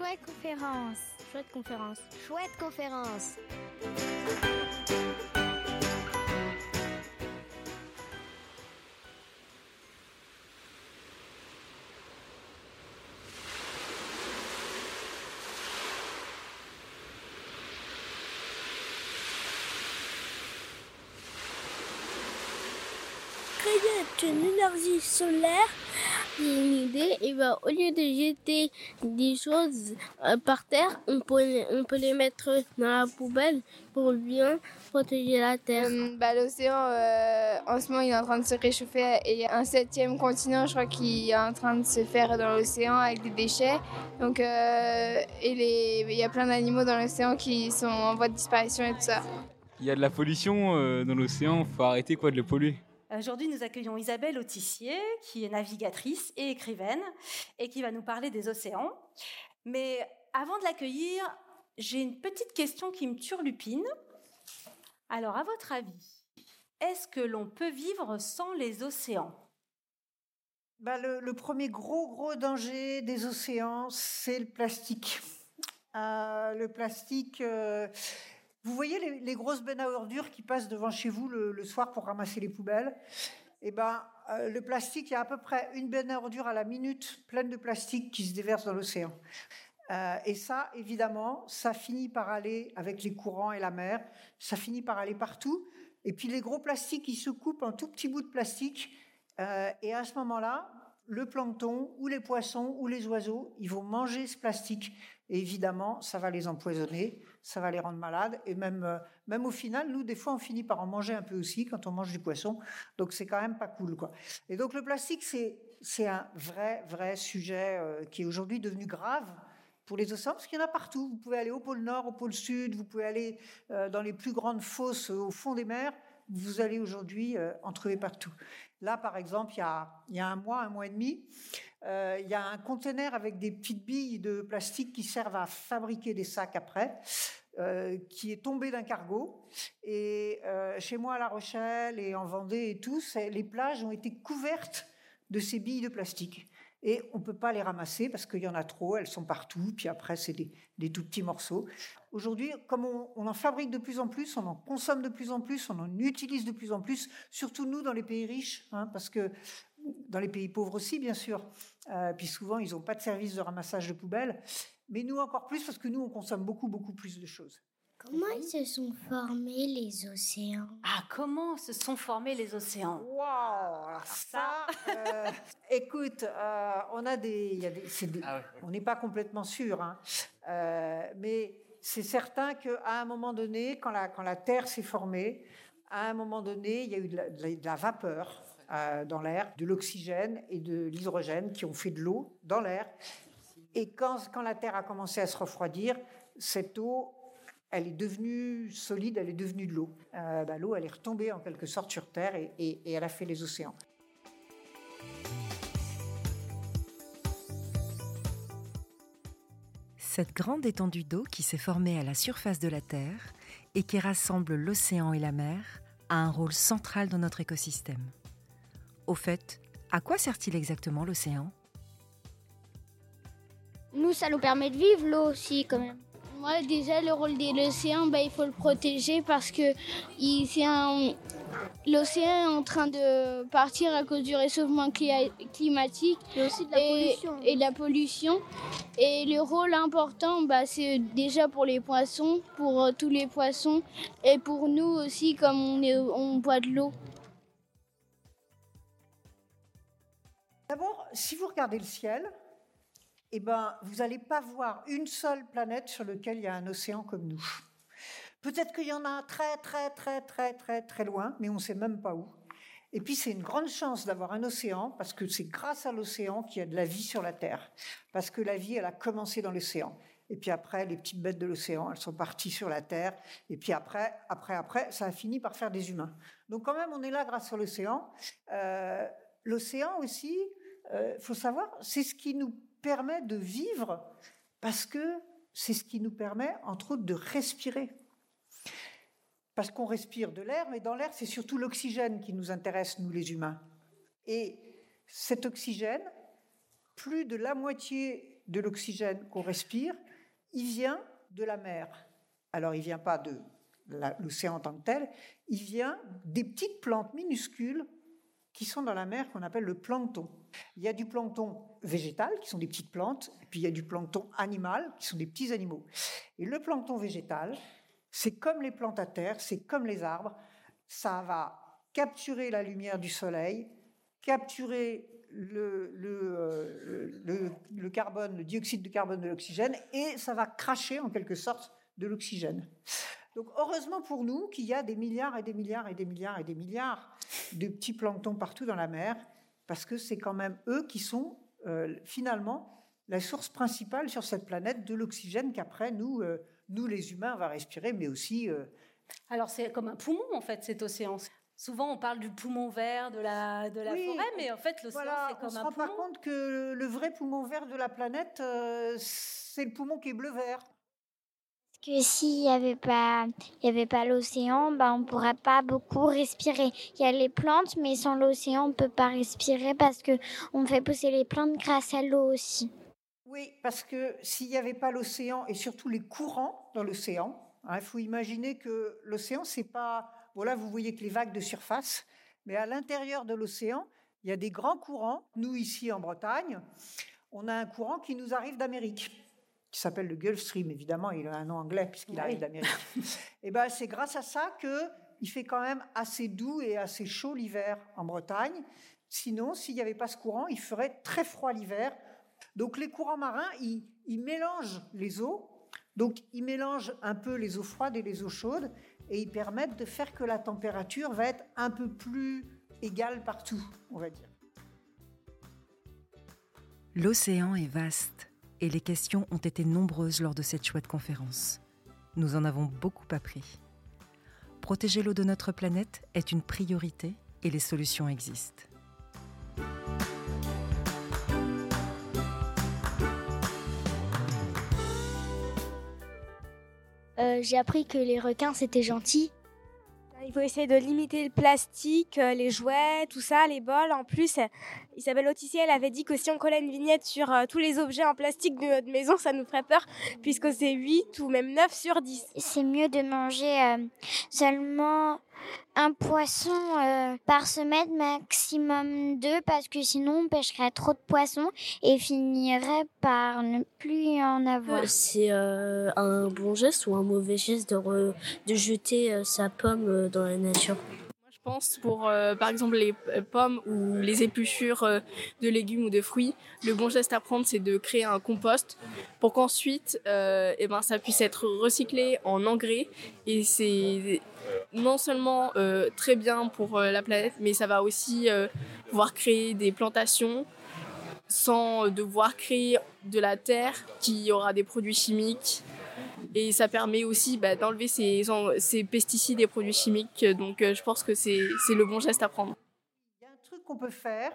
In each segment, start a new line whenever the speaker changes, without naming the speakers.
Chouette conférence.
Chouette conférence.
Chouette conférence.
créer une énergie solaire, une idée, et ben, au lieu de jeter des choses euh, par terre, on peut, on peut les mettre dans la poubelle pour bien protéger la terre.
Euh, bah, L'océan, euh, en ce moment, il est en train de se réchauffer et il y a un septième continent, je crois, qui est en train de se faire dans l'océan avec des déchets. Donc, et les, il y a plein d'animaux dans l'océan qui sont en voie de disparition et tout ça.
Il y a de la pollution dans l'océan, faut arrêter quoi de le polluer.
Aujourd'hui, nous accueillons Isabelle Autissier, qui est navigatrice et écrivaine, et qui va nous parler des océans. Mais avant de l'accueillir, j'ai une petite question qui me turlupine. Alors, à votre avis, est-ce que l'on peut vivre sans les océans?
Bah, le, premier gros, gros danger des océans, c'est le plastique. Euh, le plastique, euh, vous voyez les, grosses bennes à ordures qui passent devant chez vous le, soir pour ramasser les poubelles? Eh ben, euh, le plastique, il y a à peu près une benne à ordures à la minute pleine de plastique qui se déverse dans l'océan. Euh, et ça, évidemment, ça finit par aller avec les courants et la mer, ça finit par aller partout. Et puis les gros plastiques, ils se coupent en tout petits bouts de plastique. Euh, et à ce moment-là, le plancton ou les poissons ou les oiseaux, ils vont manger ce plastique. Et évidemment, ça va les empoisonner, ça va les rendre malades. Et même, euh, même au final, nous, des fois, on finit par en manger un peu aussi quand on mange du poisson. Donc, c'est quand même pas cool, quoi. Et donc, le plastique, c'est, c'est un vrai, vrai sujet euh, qui est aujourd'hui devenu grave pour les océans, parce qu'il y en a partout. Vous pouvez aller au pôle Nord, au pôle Sud, vous pouvez aller euh, dans les plus grandes fosses au fond des mers. Vous allez aujourd'hui en trouver partout. Là, par exemple, il y a, un mois, un mois et demi, euh, il y a un conteneur avec des petites billes de plastique qui servent à fabriquer des sacs après, euh, qui est tombé d'un cargo. Et euh, chez moi à La Rochelle et en Vendée et tout, les plages ont été couvertes de ces billes de plastique. Et on ne peut pas les ramasser parce qu'il y en a trop, elles sont partout, puis après c'est des, des, tout petits morceaux. Aujourd'hui, comme on, on, en fabrique de plus en plus, on en consomme de plus en plus, on en utilise de plus en plus, surtout nous dans les pays riches, hein, parce que dans les pays pauvres aussi, bien sûr, euh, puis souvent, ils n'ont pas de service de ramassage de poubelles, mais nous encore plus, parce que nous, on consomme beaucoup, beaucoup plus de choses.
Comment ils se sont formés les océans?
Ah, comment se sont formés les océans?
Waouh Ça, euh, écoute, euh, on a des, y a des, ah on n'est pas complètement sûr, hein, mais c'est certain qu'à un moment donné, quand la, quand la Terre s'est formée, à un moment donné, il y a eu de la vapeur euh, dans l'air, de l'oxygène et de l'hydrogène qui ont fait de l'eau dans l'air. Et quand, quand la Terre a commencé à se refroidir, cette eau, elle est devenue solide, elle est devenue de l'eau. Euh, bah, l'eau, elle est retombée en quelque sorte sur Terre et, et elle a fait les océans.
Cette grande étendue d'eau qui s'est formée à la surface de la Terre et qui rassemble l'océan et la mer a un rôle central dans notre écosystème. Au fait, à quoi sert-il exactement l'océan?
Nous, ça nous permet de vivre l'eau aussi quand même. Moi, déjà, le rôle de l'océan, bah, il faut le protéger parce que l'océan est en train de partir à cause du réchauffement climatique
et aussi de la pollution.
Et la pollution. Et le rôle important, bah, c'est déjà pour les poissons, pour euh, tous les poissons et pour nous aussi, comme on, on boit de l'eau.
D'abord, si vous regardez le ciel, eh ben, vous n'allez pas voir une seule planète sur laquelle il y a un océan comme nous. Peut-être qu'il y en a très, très, très, très, très, très loin, mais on ne sait même pas où. Et puis, c'est une grande chance d'avoir un océan, parce que c'est grâce à l'océan qu'il y a de la vie sur la Terre. Parce que la vie, elle a commencé dans l'océan. Et puis après, les petites bêtes de l'océan, elles sont parties sur la Terre. Et puis après, après, après, ça a fini par faire des humains. Donc quand même, on est là grâce à l'océan. Euh, l'océan aussi, il euh, faut savoir, c'est ce qui nous permet de vivre parce que c'est ce qui nous permet, entre autres, de respirer. Parce qu'on respire de l'air, mais dans l'air, c'est surtout l'oxygène qui nous intéresse, nous les humains. Et cet oxygène, plus de la moitié de l'oxygène qu'on respire, il vient de la mer. Alors, il ne vient pas de l'océan en tant que tel, il vient des petites plantes minuscules qui sont dans la mer qu'on appelle le plancton. Il y a du plancton végétal, qui sont des petites plantes, et puis il y a du plancton animal, qui sont des petits animaux. Et le plancton végétal, c'est comme les plantes à terre, c'est comme les arbres, ça va capturer la lumière du soleil, capturer le, le, le, carbone, le dioxyde de carbone de l'oxygène, et ça va cracher en quelque sorte de l'oxygène. Donc heureusement pour nous qu'il y a des milliards et des milliards et des milliards et des milliards de petits planctons partout dans la mer, parce que c'est quand même eux qui sont euh, finalement la source principale sur cette planète de l'oxygène qu'après nous, euh, nous les humains, on va respirer, mais aussi... Euh,
Alors c'est comme un poumon en fait cet océan. Souvent, on parle du poumon vert de la, de la forêt, mais en fait, l'océan, c'est comme un poumon. On se
rend pas compte que le vrai poumon vert de la planète, c'est le poumon qui est bleu-vert
que s'il n'y avait pas, il y avait pas l'océan, bah, on ne pourrait pas beaucoup respirer. Il y a les plantes, mais sans l'océan, on ne peut pas respirer parce que on fait pousser les plantes grâce à l'eau aussi.
Oui, parce que s'il n'y avait pas l'océan et surtout les courants dans l'océan, hein, il faut imaginer que l'océan, c'est pas. Voilà, vous voyez que les vagues de surface, mais à l'intérieur de l'océan, il y a des grands courants. Nous, ici en Bretagne, on a un courant qui nous arrive d'Amérique qui s'appelle le Gulf Stream, évidemment, il a un nom anglais puisqu'il arrive d'Amérique. et eh ben, c'est grâce à ça que il fait quand même assez doux et assez chaud l'hiver en Bretagne. Sinon, s'il n'y avait pas ce courant, il ferait très froid l'hiver. Donc les courants marins, ils, ils, mélangent les eaux. Donc ils mélangent un peu les eaux froides et les eaux chaudes et ils permettent de faire que la température va être un peu plus égale partout, on va dire.
L'océan est vaste et les questions ont été nombreuses lors de cette chouette conférence. Nous en avons beaucoup appris. Protéger l'eau de notre planète est une priorité et les solutions existent.
Euh, j'ai appris que les requins c'était gentil
il faut essayer de limiter le plastique, euh, les jouets, tout ça, les bols. En plus, Isabelle Autissier, avait dit que si on collait une vignette sur euh, tous les objets en plastique de notre maison, ça nous ferait peur, puisque c'est 8 ou même 9 sur 10.
C'est mieux de manger euh, seulement un poisson euh, par semaine, maximum deux, parce que sinon on pêcherait trop de poissons et finirait par ne plus en avoir.
C'est un bon geste ou un mauvais geste de, de jeter sa pomme dans la nature?
Je pense pour euh, par exemple les euh, pommes ou les épluchures euh, de légumes ou de fruits, le bon geste à prendre c'est de créer un compost pour qu'ensuite eh ben ça puisse être recyclé en engrais et c'est non seulement très bien pour la planète mais ça va aussi pouvoir créer des plantations sans devoir créer de la terre qui aura des produits chimiques et ça permet aussi bah, d'enlever ces, pesticides et produits chimiques. Donc euh, je pense que c'est le bon geste à prendre.
Il y a un truc qu'on peut faire,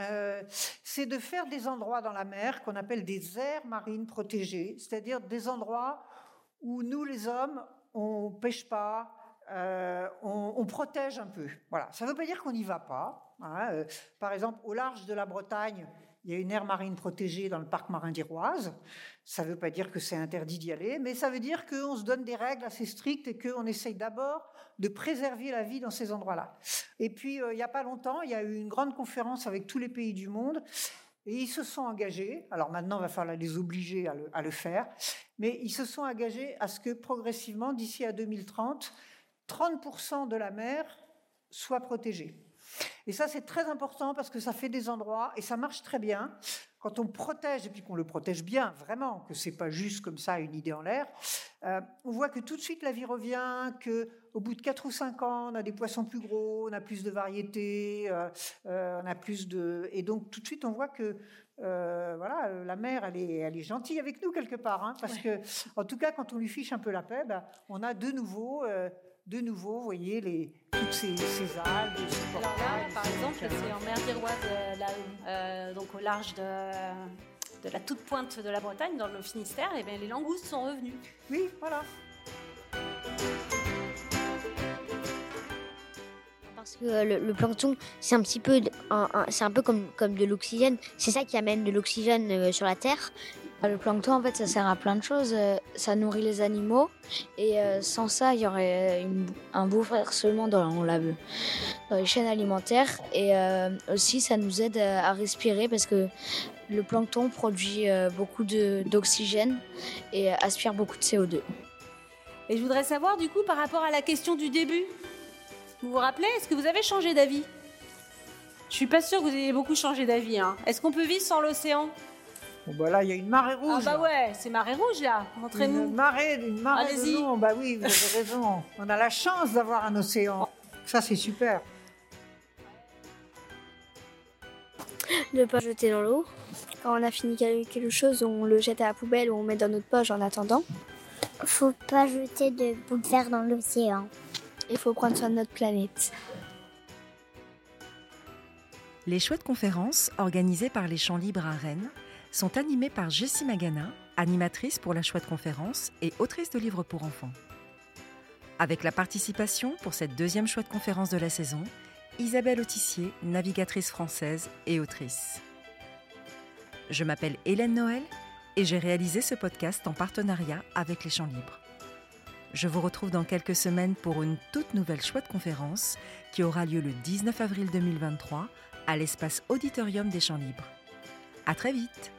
euh, c'est de faire des endroits dans la mer qu'on appelle des aires marines protégées, c'est-à-dire des endroits où nous les hommes, on pêche pas, euh, on, protège un peu. Voilà, ça ne veut pas dire qu'on n'y va pas. Hein. par exemple, au large de la Bretagne, il y a une aire marine protégée dans le parc marin d'Iroise. Ça ne veut pas dire que c'est interdit d'y aller, mais ça veut dire qu'on se donne des règles assez strictes et qu'on essaye d'abord de préserver la vie dans ces endroits-là. Et puis, euh, il n'y a pas longtemps, il y a eu une grande conférence avec tous les pays du monde et ils se sont engagés, alors maintenant il va falloir les obliger à le faire, mais ils se sont engagés à ce que progressivement, d'ici à 2030, 30% de la mer soit protégée. Et ça, c'est très important parce que ça fait des endroits et ça marche très bien. Quand on protège, et puis qu'on le protège bien, vraiment, que c'est pas juste comme ça une idée en l'air, euh, on voit que tout de suite la vie revient, que au bout de 4 ou 5 ans, on a des poissons plus gros, on a plus de variétés, euh, euh, on a plus de... Et donc tout de suite, on voit que voilà, la mer, elle est, elle est gentille avec nous quelque part, hein, parce que, en tout cas, quand on lui fiche un peu la paix, ben, on a de nouveau de nouveau, vous voyez, les, toutes ces, ces algues.
Alors là, par exemple, c'est en mer d'Iroise, euh, euh, donc au large de, de, la toute pointe de la Bretagne, dans le Finistère, et bien les langoustes sont revenues.
Oui, voilà.
Parce que le, le plancton, c'est un petit peu, de- un- un- c'est un peu comme, comme de l'oxygène. C'est ça qui amène de l'oxygène euh, sur la Terre.
Le plancton, en fait, ça sert à plein de choses. Euh, Ça nourrit les animaux. Et euh, sans ça, il y aurait une- un bouleversement dans, la, dans les chaînes alimentaires. Et euh, aussi, ça nous aide à, à respirer parce que le plancton produit euh, beaucoup de- d'oxygène et aspire beaucoup de CO2.
Et je voudrais savoir, du coup, par rapport à la question du début, vous vous rappelez, est-ce que vous avez changé d'avis? Je suis pas sûre que vous ayez beaucoup changé d'avis. Hein. Est-ce qu'on peut vivre sans l'océan?
Bon, bah là, il y a une marée rouge.
Ah bah
là.
ouais, c'est marée rouge là. Montrez-nous.
Une marée, une marée de. Bah oui, vous avez raison. On a la chance d'avoir un océan. Ça, c'est super.
Ne pas jeter dans l'eau. Quand on a fini quelque chose, on le jette à la poubelle ou on met dans notre poche en attendant.
Faut pas jeter de boules de verre dans l'océan.
Il faut prendre soin de notre planète.
Les chouettes conférences, organisées par les Champs Libres à Rennes, sont animées par Jessie Magana, animatrice pour la chouette conférence et autrice de livres pour enfants. Avec la participation pour cette deuxième chouette conférence de la saison, Isabelle Autissier, navigatrice française et autrice. Je m'appelle Hélène Noël et j'ai réalisé ce podcast en partenariat avec les Champs Libres. Je vous retrouve dans quelques semaines pour une toute nouvelle chouette conférence qui aura lieu le 19 avril 2023 à l'espace auditorium des Champs Libres. À très vite!